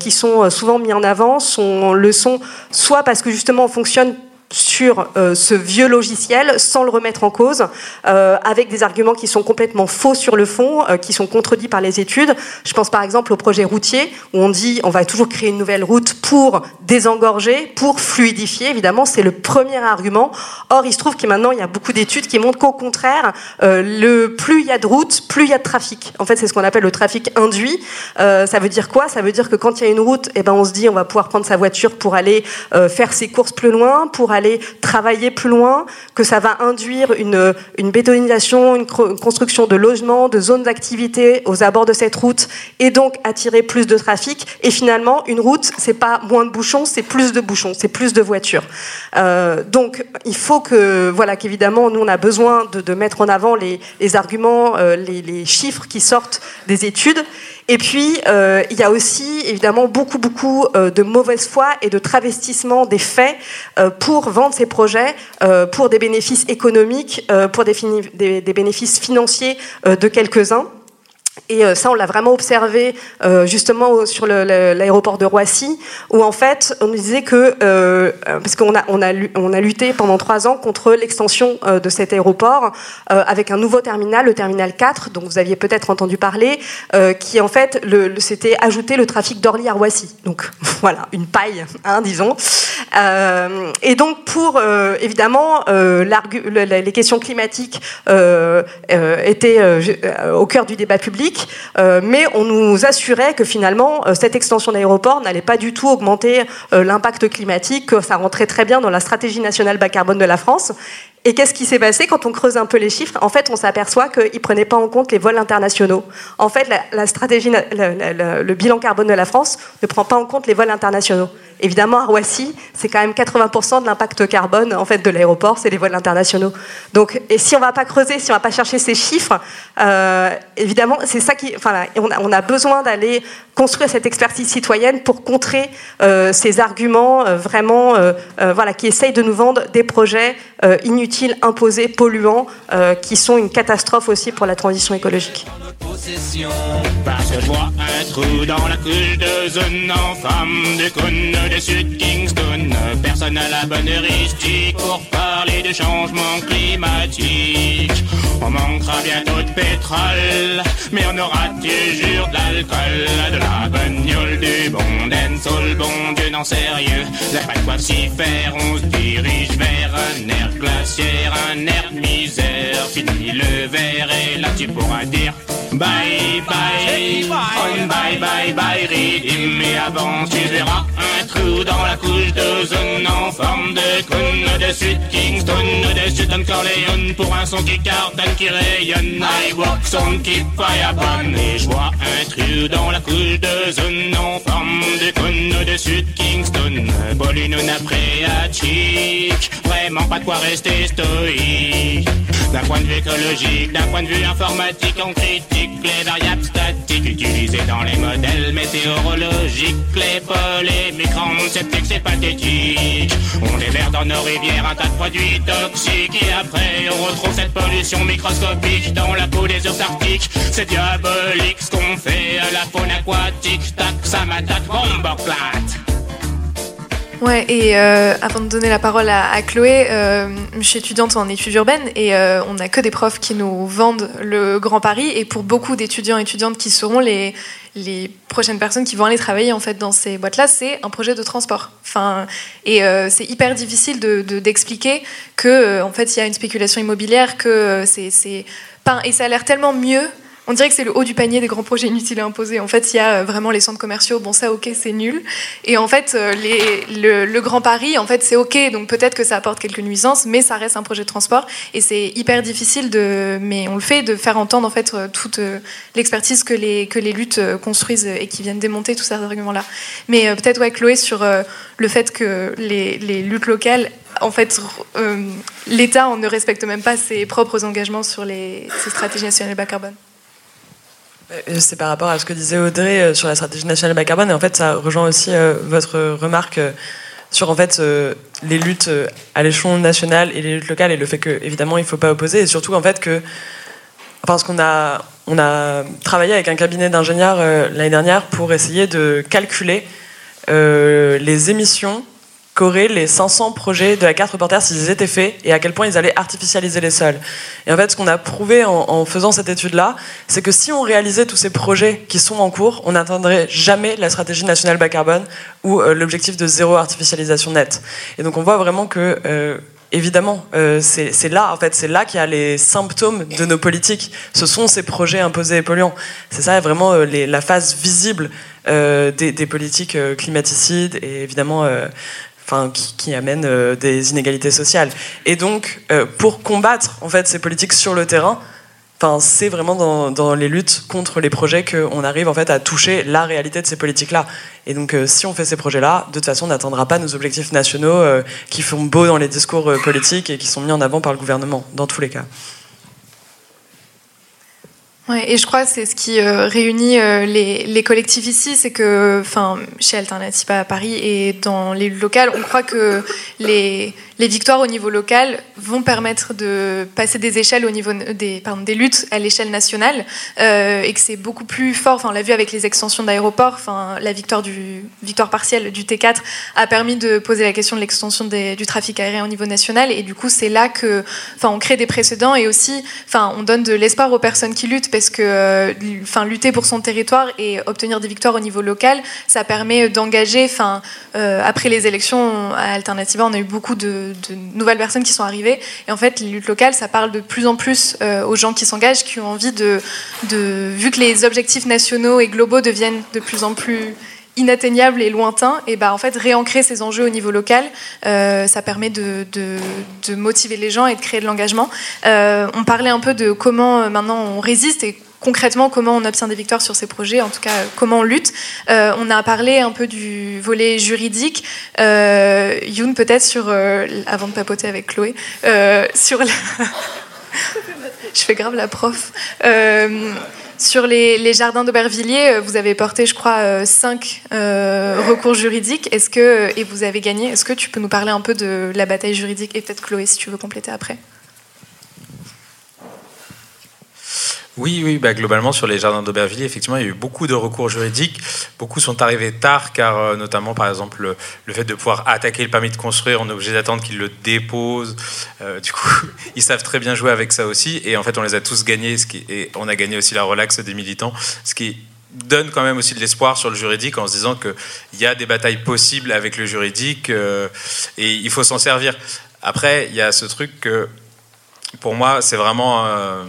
qui sont souvent mis en avant sont le sont soit parce que justement on fonctionne sur euh, ce vieux logiciel sans le remettre en cause, euh, avec des arguments qui sont complètement faux sur le fond, euh, qui sont contredits par les études. Je pense par exemple au projet routier, où on dit on va toujours créer une nouvelle route pour désengorger, pour fluidifier. Évidemment, c'est le premier argument. Or, il se trouve que maintenant, il y a beaucoup d'études qui montrent qu'au contraire, le plus il y a de routes, plus il y a de trafic. En fait, c'est ce qu'on appelle le trafic induit. ça veut dire quoi? Ça veut dire que quand il y a une route, eh ben, on se dit on va pouvoir prendre sa voiture pour aller faire ses courses plus loin, pour aller travailler plus loin, que ça va induire une, bétonisation, une, construction de logements, de zones d'activité aux abords de cette route, et donc attirer plus de trafic. Et finalement, une route, c'est pas moins de bouchons, c'est plus de bouchons, c'est plus de voitures. Euh, donc, il faut que, voilà, qu'évidemment, nous, on a besoin de, mettre en avant les, arguments, euh, les chiffres qui sortent des études. Et puis, euh, il y a aussi évidemment beaucoup, beaucoup euh, de mauvaise foi et de travestissement des faits euh, pour vendre ces projets pour des bénéfices économiques, pour des, bénéfices financiers de quelques-uns. Et euh, ça, on l'a vraiment observé euh, justement sur l'aéroport de Roissy, où en fait, on nous disait que, euh, parce qu'on a, on a, lutté pendant trois ans contre l'extension de cet aéroport avec un nouveau terminal, le terminal 4, dont vous aviez peut-être entendu parler, qui en fait, le, c'était ajouter le trafic d'Orly à Roissy. Donc *laughs* voilà, une paille, hein, disons. et donc, pour évidemment, les questions climatiques étaient au cœur du débat public euh, mais on nous assurait que finalement, euh, cette extension d'aéroport n'allait pas du tout augmenter euh, l'impact climatique, que ça rentrait très bien dans la stratégie nationale bas carbone de la France. Et qu'est-ce qui s'est passé quand on creuse un peu les chiffres? En fait, on s'aperçoit qu'ils ne prenaient pas en compte les vols internationaux. En fait, la, stratégie, le bilan carbone de la France ne prend pas en compte les vols internationaux. Évidemment, à Roissy, c'est quand même 80% de l'impact carbone en fait de l'aéroport, c'est les vols internationaux. Donc, et si on ne va pas creuser, si on ne va pas chercher ces chiffres, euh, évidemment, c'est ça on a, besoin d'aller construire cette expertise citoyenne pour contrer euh, ces arguments euh, vraiment, voilà, qui essayent de nous vendre des projets euh, inutiles, imposés, polluants, euh, qui sont une catastrophe aussi pour la transition écologique. Parce que je vois un trou dans la couche de zone en femme de cône de Sud Kingston. Personne n'a la bonne heuristique pour parler de changement climatique. On manquera bientôt de pétrole, mais on aura toujours de l'alcool, de la bagnole, du bon le bon Dieu sait rien. Là, pas quoi s'y faire, on se dirige vers un air glaciaire, un air de misère. Fini le verre et là tu pourras dire bye bye, on bye bye bye, ridim. Mais avant tu verras un trou dans la couche d'ozone en forme de cône de Sud Kingston, de Sud Corleone pour un son qui cartonne, qui rayonne. I walk on keep fire burn et je vois un trou dans la couche d'ozone en forme de cône de Sud Kingston, Bolino Napréatique. Vraiment pas de quoi rester stoïque. D'un point de vue écologique, d'un point de vue informatique, on critique les variables statiques utilisé dans les modèles météorologiques. Les polémiques rendent sceptiques, c'est pathétique. On déverse dans nos rivières un tas de produits toxiques et après on retrouve cette pollution microscopique dans la peau des ours arctiques. C'est diabolique ce qu'on fait à la faune aquatique. Tac, ça m'attaque, bombe plate. Ouais, et euh, avant de donner la parole à, Chloé, euh, je suis étudiante en études urbaines et euh, on n'a que des profs qui nous vendent le Grand Paris. Et pour beaucoup d'étudiants et étudiantes qui seront les, les prochaines personnes qui vont aller travailler en fait dans ces boîtes-là, c'est un projet de transport. Enfin, et c'est hyper difficile de, de- d'expliquer que en fait il y a une spéculation immobilière, que c'est, et ça a l'air tellement mieux. On dirait que c'est le haut du panier des grands projets inutiles à imposer. En fait, il y a euh, vraiment les centres commerciaux. Bon, ça, ok, c'est nul. Et en fait, euh, le, Grand Paris, en fait, c'est ok. Donc peut-être que ça apporte quelques nuisances, mais ça reste un projet de transport. Et c'est hyper difficile de, mais on le fait, de faire entendre en fait euh, toute l'expertise que les que les luttes construisent et qui viennent démonter tous ces arguments-là. Mais peut-être ouais, Chloé sur le fait que les, luttes locales en fait, l'État ne respecte même pas ses propres engagements sur les, ses stratégies nationales bas carbone. Euh, C'est par rapport à ce que disait Audrey euh, sur la stratégie nationale bas carbone, et en fait, ça rejoint aussi euh, votre remarque sur en fait les luttes à l'échelon national et les luttes locales, et le fait que évidemment il ne faut pas opposer, et surtout en fait que parce qu'on a on a travaillé avec un cabinet d'ingénieurs l'année dernière pour essayer de calculer les émissions qu'auraient les 500 projets de la carte reporter s'ils étaient faits et à quel point ils allaient artificialiser les sols. Et en fait, ce qu'on a prouvé en, faisant cette étude-là, c'est que si on réalisait tous ces projets qui sont en cours, on n'atteindrait jamais la stratégie nationale bas carbone ou euh, l'objectif de zéro artificialisation nette. Et donc on voit vraiment que euh, Évidemment, euh, c'est là, en fait, c'est là qu'il y a les symptômes de nos politiques. Ce sont ces projets imposés et polluants. C'est ça vraiment la phase visible des, des politiques climaticides et évidemment, enfin, qui, qui amènent euh, des inégalités sociales. Et donc, euh, pour combattre en fait ces politiques sur le terrain, c'est vraiment dans, les luttes contre les projets qu'on arrive en fait à toucher la réalité de ces politiques-là. Et donc, euh, si on fait ces projets-là, de toute façon, on n'atteindra pas nos objectifs nationaux qui font beau dans les discours politiques et qui sont mis en avant par le gouvernement, dans tous les cas. Ouais, et je crois que c'est ce qui euh, réunit euh, les, collectifs ici, c'est que, chez Alternative à Paris et dans les luttes locales, on croit que les, victoires au niveau local vont permettre de passer des échelles au niveau des, des luttes à l'échelle nationale, euh, et que c'est beaucoup plus fort. Enfin, on l'a vu avec les extensions d'aéroports. La victoire du victoire partielle du T4 a permis de poser la question de l'extension du trafic aérien au niveau national, et du coup, c'est là que, on crée des précédents et aussi, on donne de l'espoir aux personnes qui luttent parce que, euh, enfin, lutter pour son territoire et obtenir des victoires au niveau local, ça permet d'engager, enfin, euh, après les élections à Alternativa, on a eu beaucoup de, nouvelles personnes qui sont arrivées. Et en fait, les luttes locales, ça parle de plus en plus euh, aux gens qui s'engagent, qui ont envie de, vu que les objectifs nationaux et globaux deviennent de plus en plus inatteignables et lointains, et bah en fait réancrer ces enjeux au niveau local, euh, ça permet de, de, motiver les gens et de créer de l'engagement. Euh, on parlait un peu de comment euh, maintenant on résiste et concrètement comment on obtient des victoires sur ces projets, en tout cas comment on lutte. On a parlé un peu du volet juridique. Euh, Youn peut-être sur, avant de papoter avec Chloé, sur la... *laughs* Je fais grave la prof. Sur les, les jardins d'Aubervilliers, euh, vous avez porté, je crois, euh, cinq euh, recours juridiques. Est-ce que et vous avez gagné. Est-ce que tu peux nous parler un peu de la bataille juridique? Et peut-être Chloé, si tu veux compléter après Oui, oui, bah, globalement sur les jardins d'Aubervilliers, effectivement, il y a eu beaucoup de recours juridiques. Beaucoup sont arrivés tard, car euh, notamment, par exemple, le, fait de pouvoir attaquer le permis de construire, on est obligé d'attendre qu'ils le déposent. Euh, du coup, *laughs* ils savent très bien jouer avec ça aussi. Et en fait, on les a tous gagnés, et on a gagné aussi la relaxe des militants, ce qui donne quand même aussi de l'espoir sur le juridique en se disant qu'il y a des batailles possibles avec le juridique euh, et il faut s'en servir. Après, il y a ce truc que, pour moi, c'est vraiment euh,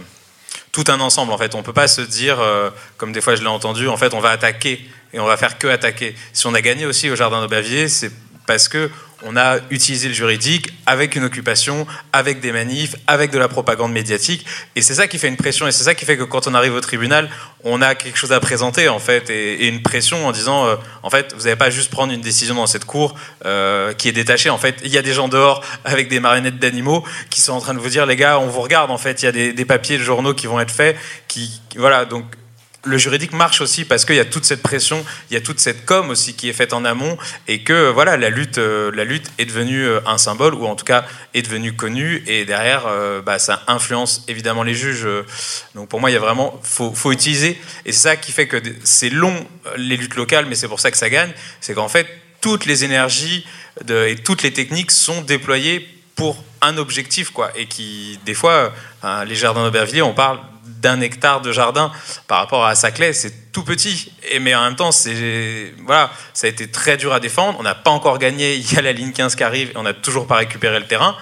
tout un ensemble en fait. On peut pas se dire, euh, comme des fois je l'ai entendu, en fait on va attaquer et on va faire que attaquer. Si on a gagné aussi au Jardin d'Aubervilliers, c'est parce que on a utilisé le juridique avec une occupation, avec des manifs, avec de la propagande médiatique. Et c'est ça qui fait une pression et c'est ça qui fait que quand on arrive au tribunal, on a quelque chose à présenter en fait et, une pression en disant, euh, en fait, vous n'allez pas juste prendre une décision dans cette cour euh, qui est détachée. En fait, il y a des gens dehors avec des marionnettes d'animaux qui sont en train de vous dire, les gars, on vous regarde. En fait, il y a des, des papiers de journaux qui vont être faits. Qui, voilà, donc le juridique marche aussi parce qu'il y a toute cette pression, il y a toute cette com aussi qui est faite en amont et que voilà la lutte, euh, la lutte est devenue euh, un symbole ou en tout cas est devenue connue et derrière euh, bah, ça influence évidemment les juges. Donc pour moi il y a vraiment faut, faut utiliser et c'est ça qui fait que c'est long les luttes locales mais c'est pour ça que ça gagne, c'est qu'en fait toutes les énergies et toutes les techniques sont déployées pour un objectif quoi et qui des fois les jardins d'Aubervilliers on parle d'un hectare de jardin par rapport à Saclay, c'est tout petit. Et, mais en même temps, c'est, voilà, ça a été très dur à défendre. On n'a pas encore gagné. Il y a la ligne 15 qui arrive et on n'a toujours pas récupéré le terrain.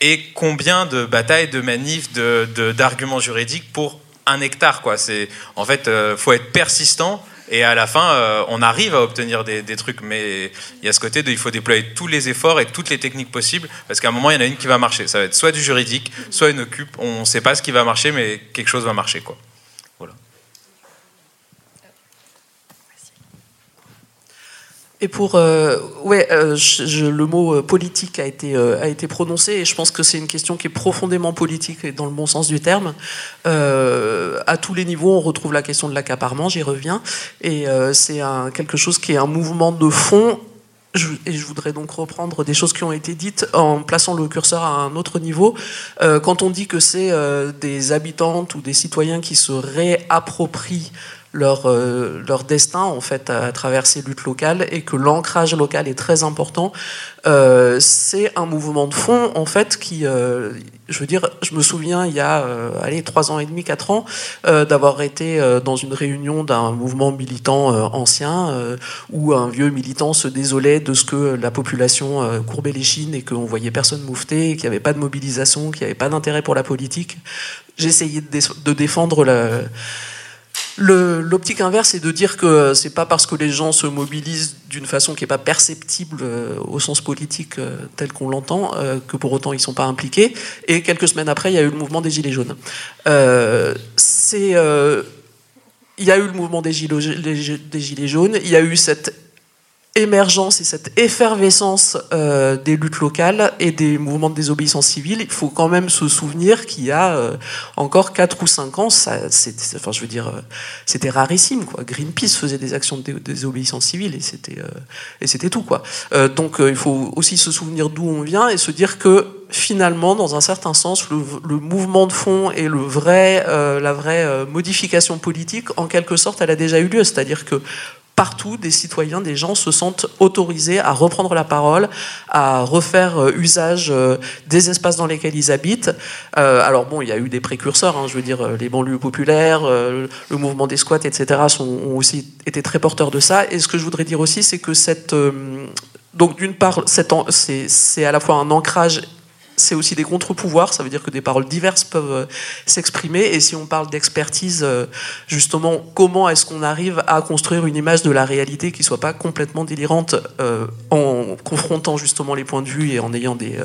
Et combien de batailles, de manifs, de, d'arguments juridiques pour un hectare quoi? C'est, en fait, euh, faut être persistant et à la fin, euh, on arrive à obtenir des, trucs, mais il y a ce côté de il faut déployer tous les efforts et toutes les techniques possibles, parce qu'à un moment, il y en a une qui va marcher. Ça va être soit du juridique, soit une occupe. On ne sait pas ce qui va marcher, mais quelque chose va marcher. Quoi. Et pour, euh, ouais, euh, le mot euh, politique a été a été prononcé et je pense que c'est une question qui est profondément politique et dans le bon sens du terme. à tous les niveaux, on retrouve la question de l'accaparement, j'y reviens, et c'est quelque chose qui est un mouvement de fond. et je voudrais donc reprendre des choses qui ont été dites en plaçant le curseur à un autre niveau. quand on dit que c'est des habitantes ou des citoyens qui se réapproprient leur, euh, leur destin en fait à, travers ces luttes locales et que l'ancrage local est très important. Euh, c'est un mouvement de fond en fait qui, euh, je veux dire, je me souviens il y a allez trois ans et demi, quatre ans, d'avoir été dans une réunion d'un mouvement militant ancien où un vieux militant se désolait de ce que la population courbait les chines et qu'on voyait personne moufter, qu'il n'y avait pas de mobilisation, qu'il n'y avait pas d'intérêt pour la politique. J'essayais de défendre la L'optique inverse est de dire que c'est pas parce que les gens se mobilisent d'une façon qui n'est pas perceptible euh, au sens politique euh, tel qu'on l'entend euh, que pour autant ils sont pas impliqués. Et quelques semaines après, il y a eu le mouvement des Gilets jaunes. c'est il y a eu le mouvement des gilets jaunes, il y a eu cette émergence et cette effervescence euh, des luttes locales et des mouvements de désobéissance civile, il faut quand même se souvenir qu'il y a euh, encore 4 ou 5 ans, enfin, je veux dire, euh, c'était rarissime. Greenpeace faisait des actions de désobéissance civile et c'était, et c'était tout. Donc il faut aussi se souvenir d'où on vient et se dire que finalement, dans un certain sens, le, mouvement de fond et la vraie modification politique, en quelque sorte, elle a déjà eu lieu. C'est-à-dire que partout, des citoyens, des gens se sentent autorisés à reprendre la parole, à refaire euh, usage euh, des espaces dans lesquels ils habitent. Euh, alors bon, il y a eu des précurseurs, hein, je veux dire, les banlieues populaires, le mouvement des squats, etc., sont, ont aussi été très porteurs de ça. Et ce que je voudrais dire aussi, c'est que cette... donc d'une part, c'est à la fois un ancrage c'est aussi des contre-pouvoirs, ça veut dire que des paroles diverses peuvent euh, s'exprimer. Et si on parle d'expertise, euh, justement, comment est-ce qu'on arrive à construire une image de la réalité qui soit pas complètement délirante euh, en confrontant justement les points de vue et en ayant des,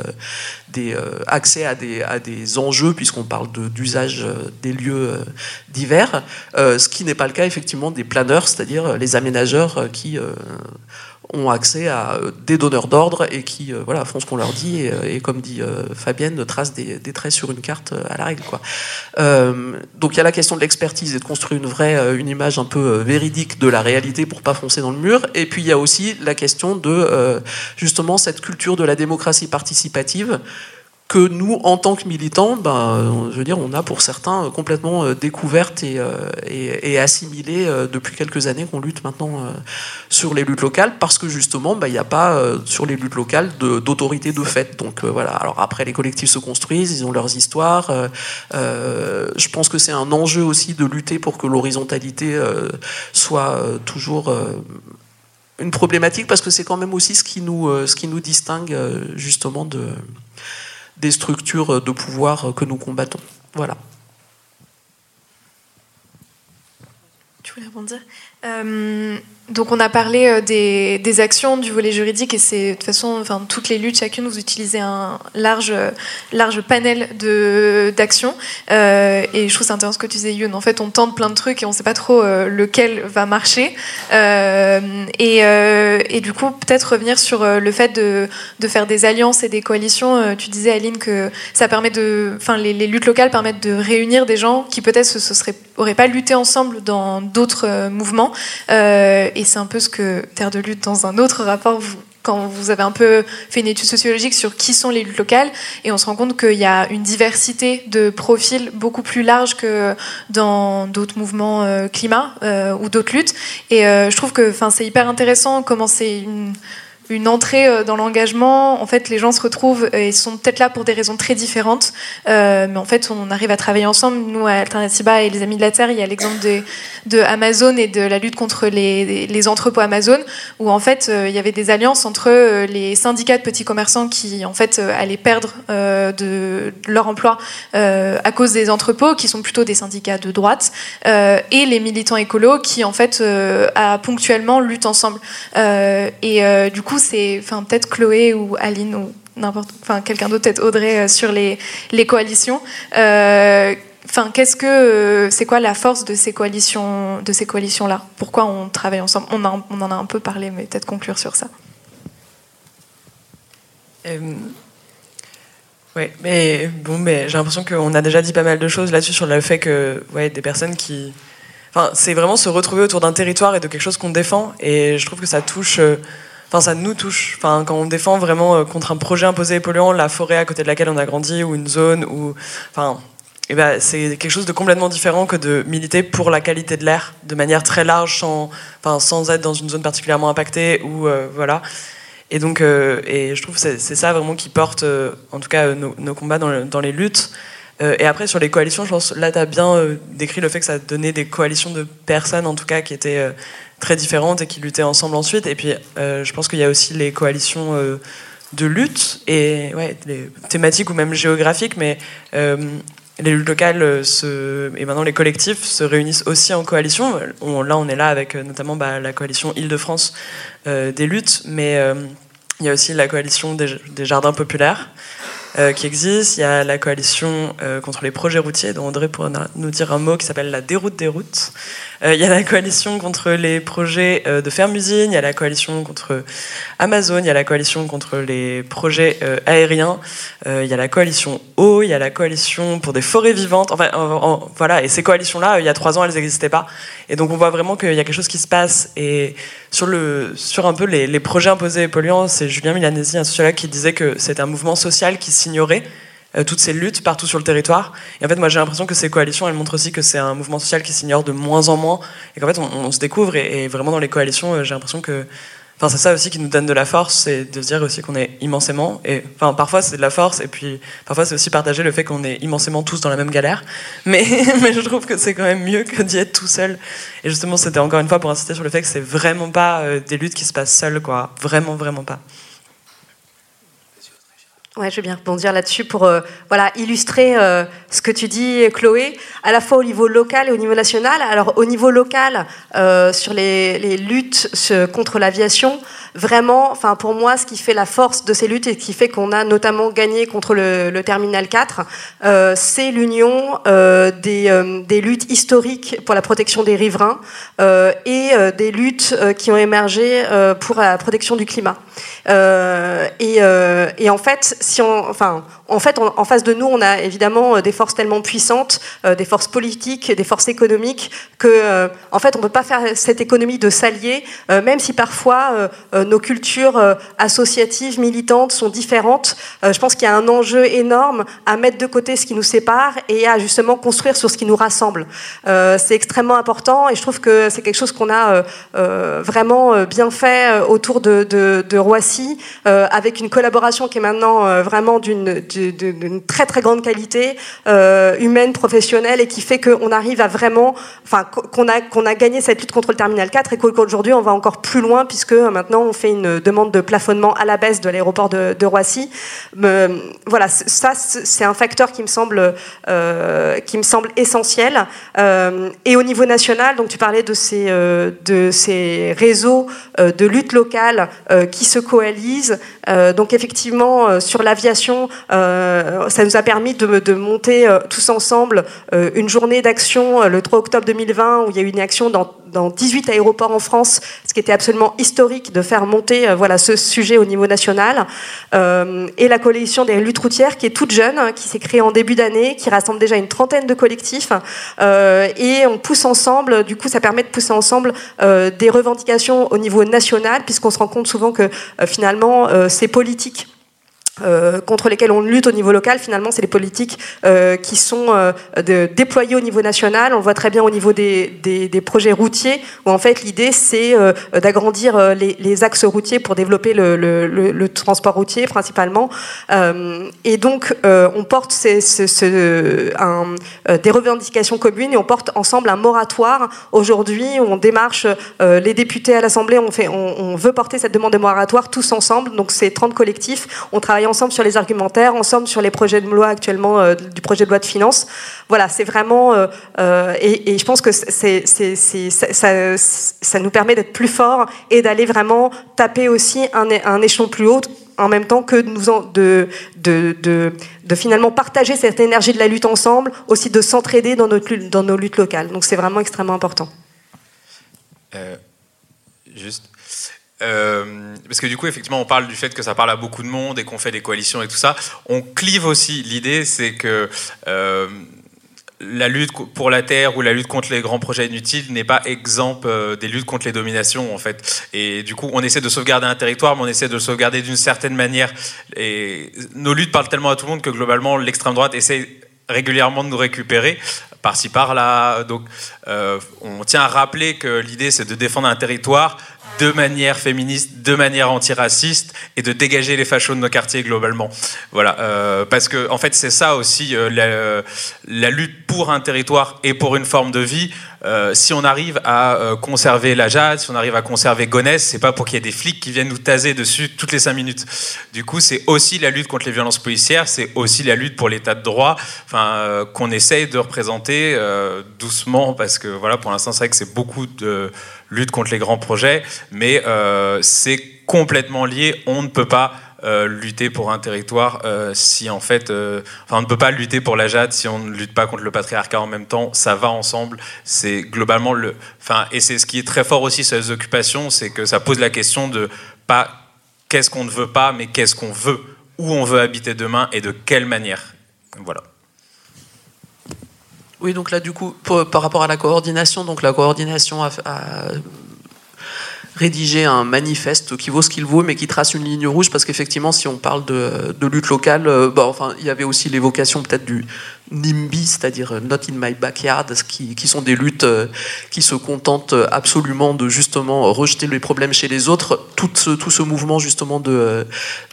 des accès à des, à des enjeux, puisqu'on parle d'usage des lieux divers, ce qui n'est pas le cas effectivement des planeurs, c'est-à-dire les aménageurs qui ont accès à euh, des donneurs d'ordre et qui euh, voilà, font ce qu'on leur dit et, euh, comme dit Fabienne, tracent des, traits sur une carte à la règle. Quoi. donc il y a la question de l'expertise et de construire une vraie une image un peu véridique de la réalité pour pas foncer dans le mur. Et puis il y a aussi la question de justement cette culture de la démocratie participative que nous, en tant que militants, ben, je veux dire, on a pour certains complètement euh, découverte et, euh, et, euh, depuis quelques années qu'on lutte maintenant sur les luttes locales, parce que justement, ben, il n'y a pas sur les luttes locales d'autorité de, fait. Donc voilà. Alors après, les collectifs se construisent, ils ont leurs histoires. je pense que c'est un enjeu aussi de lutter pour que l'horizontalité soit toujours une problématique, parce que c'est quand même aussi ce qui nous, ce qui nous distingue justement de des structures de pouvoir que nous combattons. Voilà. Euh, donc on a parlé euh, des, actions du volet juridique et c'est de toute façon, enfin, toutes les luttes, chacune vous utilisez un large, large panel d'actions. Euh, et je trouve c'est intéressant ce que tu disais Youn. En fait, on tente plein de trucs et on ne sait pas trop euh, lequel va marcher. Et, et, du coup, peut-être revenir sur le fait de, de, faire des alliances et des coalitions. tu disais Aline que ça permet de, enfin les, les, luttes locales permettent de réunir des gens qui peut-être se, se seraient, auraient pas lutté ensemble dans d'autres mouvements. Et c'est un peu ce que Terre de lutte, dans un autre rapport, quand vous avez un peu fait une étude sociologique sur qui sont les luttes locales, et on se rend compte qu'il y a une diversité de profils beaucoup plus large que dans d'autres mouvements euh, climat euh, ou d'autres luttes. Et euh, je trouve que c'est hyper intéressant comment c'est une une entrée euh, dans l'engagement. En fait, les gens se retrouvent et sont peut-être là pour des raisons très différentes, euh, mais en fait, on arrive à travailler ensemble. Nous, à Alternativa et les Amis de la Terre, il y a l'exemple de, de, Amazon et de la lutte contre les, les entrepôts Amazon, où en fait, euh, il y avait des alliances entre les syndicats de petits commerçants qui, en fait, allaient perdre de, leur emploi à cause des entrepôts, qui sont plutôt des syndicats de droite, et les militants écolos qui, en fait, à, ponctuellement luttent ensemble. et du coup, c'est enfin, peut-être Chloé ou Aline ou n'importe, enfin quelqu'un d'autre, peut-être Audrey euh, sur les, les coalitions. Euh, enfin, qu'est-ce que euh, c'est quoi la force de ces coalitions de ces coalitions là Pourquoi on travaille ensemble? On, a, on, en a un peu parlé, mais peut-être conclure sur ça. Euh, mais bon, mais j'ai l'impression qu'on a déjà dit pas mal de choses là-dessus sur le fait que ouais, des personnes qui, enfin, c'est vraiment se retrouver autour d'un territoire et de quelque chose qu'on défend, et je trouve que ça touche. Enfin, ça nous touche. Enfin, quand on défend vraiment euh, contre un projet imposé et polluant, la forêt à côté de laquelle on a grandi, ou une zone, ou, enfin, eh ben, c'est quelque chose de complètement différent que de militer pour la qualité de l'air de manière très large, sans, enfin, sans être dans une zone particulièrement impactée, ou euh, voilà. Et donc, euh, et je trouve que c'est ça vraiment qui porte, en tout cas, nos, combats dans, les luttes. Euh, et après, sur les coalitions, je pense, là, tu as bien décrit le fait que ça donnait des coalitions de personnes, en tout cas, qui étaient très différentes et qui luttaient ensemble ensuite. Et puis, euh, je pense qu'il y a aussi les coalitions euh, de lutte, et ouais, thématiques ou même géographiques, mais euh, les luttes locales et maintenant les collectifs se réunissent aussi en coalition. On, là, on est là avec notamment bah, la coalition Île-de-France des luttes, mais il y a aussi la coalition des jardins populaires. Euh, qui existe. Il y a la coalition euh, contre les projets routiers, dont André pourra nous dire un mot qui s'appelle la déroute des routes. Euh, il y a la coalition contre les projets de ferme-usine, il y a la coalition contre Amazon, il y a la coalition contre les projets aériens, il y a la coalition eau, il y a la coalition pour des forêts vivantes. Enfin, voilà. Et ces coalitions-là, il y a trois ans, elles n'existaient pas. Et donc, on voit vraiment qu'il y a quelque chose qui se passe. Et sur, le, sur un peu les, les projets imposés et polluants, c'est Julien Milanesi, un sociologue, qui disait que c'est un mouvement social qui s'ignorer euh, toutes ces luttes partout sur le territoire. Et en fait, moi, j'ai l'impression que ces coalitions, elles montrent aussi que c'est un mouvement social qui s'ignore de moins en moins, et qu'en fait, on, se découvre. Et, et, vraiment, dans les coalitions, euh, j'ai l'impression que, enfin, c'est ça aussi qui nous donne de la force, c'est de se dire aussi qu'on est immensément. Et enfin, parfois, c'est de la force, et puis parfois, c'est aussi partager le fait qu'on est immensément tous dans la même galère. *laughs* Mais, mais je trouve que c'est quand même mieux que d'y être tout seul. Et justement, c'était encore une fois pour insister sur le fait que c'est vraiment pas euh, des luttes qui se passent seules, quoi. Vraiment, vraiment pas. Ouais, je veux bien rebondir là-dessus pour euh, voilà, illustrer euh, ce que tu dis, Chloé, à la fois au niveau local et au niveau national. Alors, au niveau local, euh, sur les, les luttes contre l'aviation, vraiment, enfin pour moi, ce qui fait la force de ces luttes et qui fait qu'on a notamment gagné contre le, le Terminal 4, euh, c'est l'union euh, des, euh, des, luttes historiques pour la protection des riverains et des luttes qui ont émergé pour la protection du climat. Et, et, en fait, si on, enfin, en fait, en face de nous, on a évidemment des forces tellement puissantes, des forces politiques, des forces économiques, que, en fait, on ne peut pas faire cette économie de s'allier, même si parfois nos cultures associatives, militantes sont différentes. je pense qu'il y a un enjeu énorme à mettre de côté ce qui nous sépare et à justement construire sur ce qui nous rassemble. c'est extrêmement important et je trouve que c'est quelque chose qu'on a vraiment bien fait autour de Roissy, avec une collaboration qui est maintenant vraiment d'une d'une très très grande qualité euh, humaine, professionnelle, et qui fait qu'on arrive à vraiment, enfin, qu'on a, qu'on a gagné cette lutte contre le terminal 4 et qu'aujourd'hui on va encore plus loin puisque maintenant on fait une demande de plafonnement à la baisse de l'aéroport de, Roissy. Mais, voilà, ça c'est un facteur qui me semble, euh, qui me semble essentiel. Euh, et au niveau national, donc tu parlais de ces, euh, de ces réseaux euh, de lutte locale euh, qui se coalisent. donc effectivement, sur l'aviation, ça nous a permis de, monter tous ensemble une journée d'action le 3 octobre 2020 où il y a eu une action dans dans 18 aéroports en France, ce qui était absolument historique de faire monter euh, voilà, ce sujet au niveau national. Euh, et la coalition des luttes routières, qui est toute jeune, hein, qui s'est créée en début d'année, qui rassemble déjà une trentaine de collectifs. Euh, et on pousse ensemble, du coup, ça permet de pousser ensemble des revendications au niveau national, puisqu'on se rend compte souvent que finalement, c'est politique euh, contre lesquels on lutte au niveau local, finalement, c'est les politiques euh, qui sont euh, déployées au niveau national. On le voit très bien au niveau des, des, projets routiers, où en fait l'idée c'est euh, d'agrandir les, axes routiers pour développer le, le, transport routier principalement. et donc on porte ces, des revendications communes et on porte ensemble un moratoire. Aujourd'hui, on démarche les députés à l'Assemblée, on, on veut porter cette demande de moratoire tous ensemble. Donc c'est 30 collectifs. On travaille ensemble sur les argumentaires, ensemble sur les projets de loi actuellement euh, du projet de loi de finances. Voilà, c'est vraiment euh, euh, et, je pense que ça, nous permet d'être plus forts et d'aller vraiment taper aussi un, échelon plus haut en même temps que de, finalement partager cette énergie de la lutte ensemble, aussi de s'entraider dans, nos luttes locales. Donc c'est vraiment extrêmement important. Juste, euh, parce que du coup, effectivement, on parle du fait que ça parle à beaucoup de monde et qu'on fait des coalitions et tout ça. On clive aussi. L'idée, c'est que euh, la lutte pour la terre ou la lutte contre les grands projets inutiles n'est pas exemple euh, des luttes contre les dominations, en fait. Et du coup, on essaie de sauvegarder un territoire, mais on essaie de le sauvegarder d'une certaine manière. Et nos luttes parlent tellement à tout le monde que globalement, l'extrême droite essaie régulièrement de nous récupérer par-ci par-là. Donc, on tient à rappeler que l'idée, c'est de défendre un territoire de manière féministe, de manière antiraciste et de dégager les fachos de nos quartiers globalement. Voilà, euh, parce que en fait c'est ça aussi euh, la, lutte pour un territoire et pour une forme de vie. Euh, si on arrive à conserver la Jade, si on arrive à conserver Gonesse, c'est pas pour qu'il y ait des flics qui viennent nous taser dessus toutes les cinq minutes. Du coup, c'est aussi la lutte contre les violences policières, c'est aussi la lutte pour l'état de droit, enfin qu'on essaye de représenter doucement parce que voilà, pour l'instant c'est vrai que c'est beaucoup de lutte contre les grands projets, mais euh, c'est complètement lié. On ne peut pas euh, lutter pour un territoire euh, si en fait, enfin, on ne peut pas lutter pour la jade si on ne lutte pas contre le patriarcat en même temps. Ça va ensemble. C'est globalement le, enfin, et c'est ce qui est très fort aussi sur les occupations, c'est que ça pose la question de pas qu'est-ce qu'on ne veut pas, mais qu'est-ce qu'on veut, où on veut habiter demain et de quelle manière. Voilà. Oui, donc là, du coup, par rapport à la coordination, donc la coordination a, rédigé un manifeste qui vaut ce qu'il vaut, mais qui trace une ligne rouge, parce qu'effectivement, si on parle de, lutte locale, euh, bah, il y avait aussi l'évocation peut-être du, NIMBY, c'est-à-dire Not in my backyard, qui, sont des luttes euh, qui se contentent absolument de justement rejeter les problèmes chez les autres. Tout ce, tout ce mouvement justement de,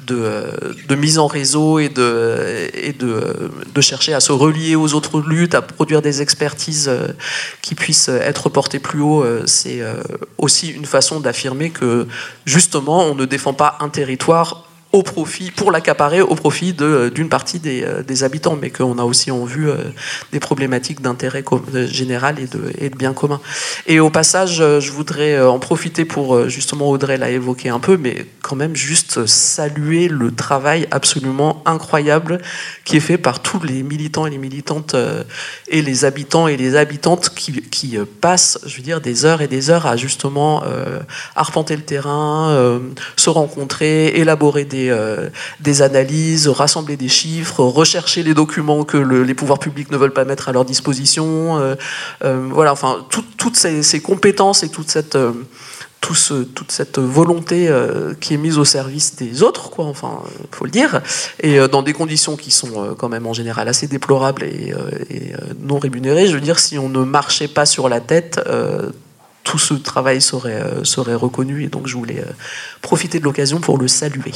de, de, mise en réseau et, de, et de, de, chercher à se relier aux autres luttes, à produire des expertises euh, qui puissent être portées plus haut, euh, c'est aussi une façon d'affirmer que justement on ne défend pas un territoire au profit, pour l'accaparer au profit d'une partie des, euh, des, habitants, mais qu'on a aussi en vue euh, des problématiques d'intérêt général et de, et de bien commun. Et au passage, euh, je voudrais en profiter pour, justement, Audrey l'a évoqué un peu, mais quand même juste saluer le travail absolument incroyable qui est fait par tous les militants et les militantes et les habitants et les habitantes qui, qui passent, je veux dire, des heures et des heures à justement arpenter le terrain, se rencontrer, élaborer des des, euh, des, analyses, rassembler des chiffres, rechercher les documents que le, les pouvoirs publics ne veulent pas mettre à leur disposition. Euh, euh, voilà, enfin, tout, toutes ces, ces, compétences et toute cette, tout ce, toute cette volonté qui est mise au service des autres, quoi, enfin, faut le dire, et dans des conditions qui sont quand même en général assez déplorables et non rémunérées. Je veux dire, si on ne marchait pas sur la tête, tout ce travail serait, serait reconnu et donc je voulais profiter de l'occasion pour le saluer.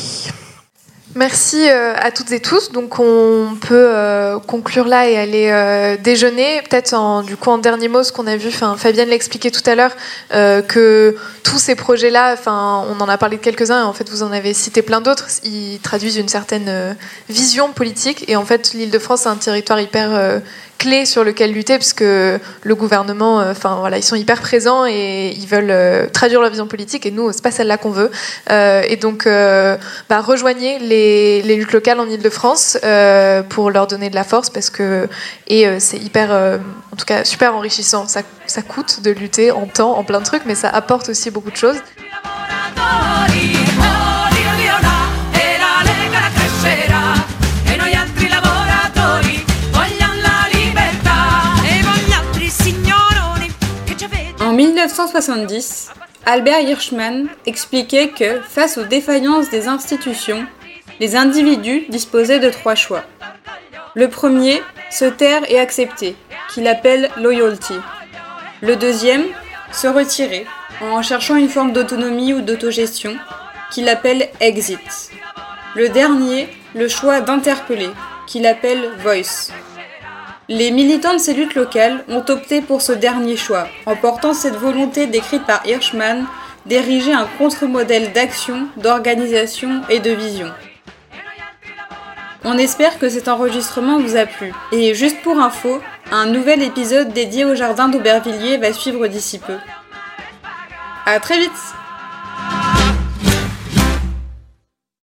Merci euh, à toutes et tous. Donc on peut euh, conclure là et aller euh, déjeuner. Peut-être du coup en dernier mot, ce qu'on a vu, enfin Fabienne l'expliquait tout à l'heure, que tous ces projets-là, enfin on en a parlé de quelques-uns et en fait vous en avez cité plein d'autres. Ils traduisent une certaine vision politique et en fait l'Île-de-France est un territoire hyper clé sur lequel lutter, puisque le gouvernement, euh, enfin voilà, ils sont hyper présents et ils veulent euh, traduire leur vision politique. Et nous, c'est pas celle-là qu'on veut. Euh, et donc, bah, rejoignez les, les, luttes locales en Ile-de-France pour leur donner de la force, parce que et c'est hyper, en tout cas, super enrichissant. Ça, ça coûte de lutter en temps, en plein de trucs, mais ça apporte aussi beaucoup de choses. 1970, Albert Hirschman expliquait que, face aux défaillances des institutions, les individus disposaient de trois choix. Le premier, se taire et accepter, qu'il appelle loyalty. Le deuxième, se retirer, en cherchant une forme d'autonomie ou d'autogestion, qu'il appelle exit. Le dernier, le choix d'interpeller, qu'il appelle voice. Les militants de ces luttes locales ont opté pour ce dernier choix, en portant cette volonté décrite par Hirschman d'ériger un contre-modèle d'action, d'organisation et de vision. On espère que cet enregistrement vous a plu. Et juste pour info, un nouvel épisode dédié au jardin d'Aubervilliers va suivre d'ici peu. A très vite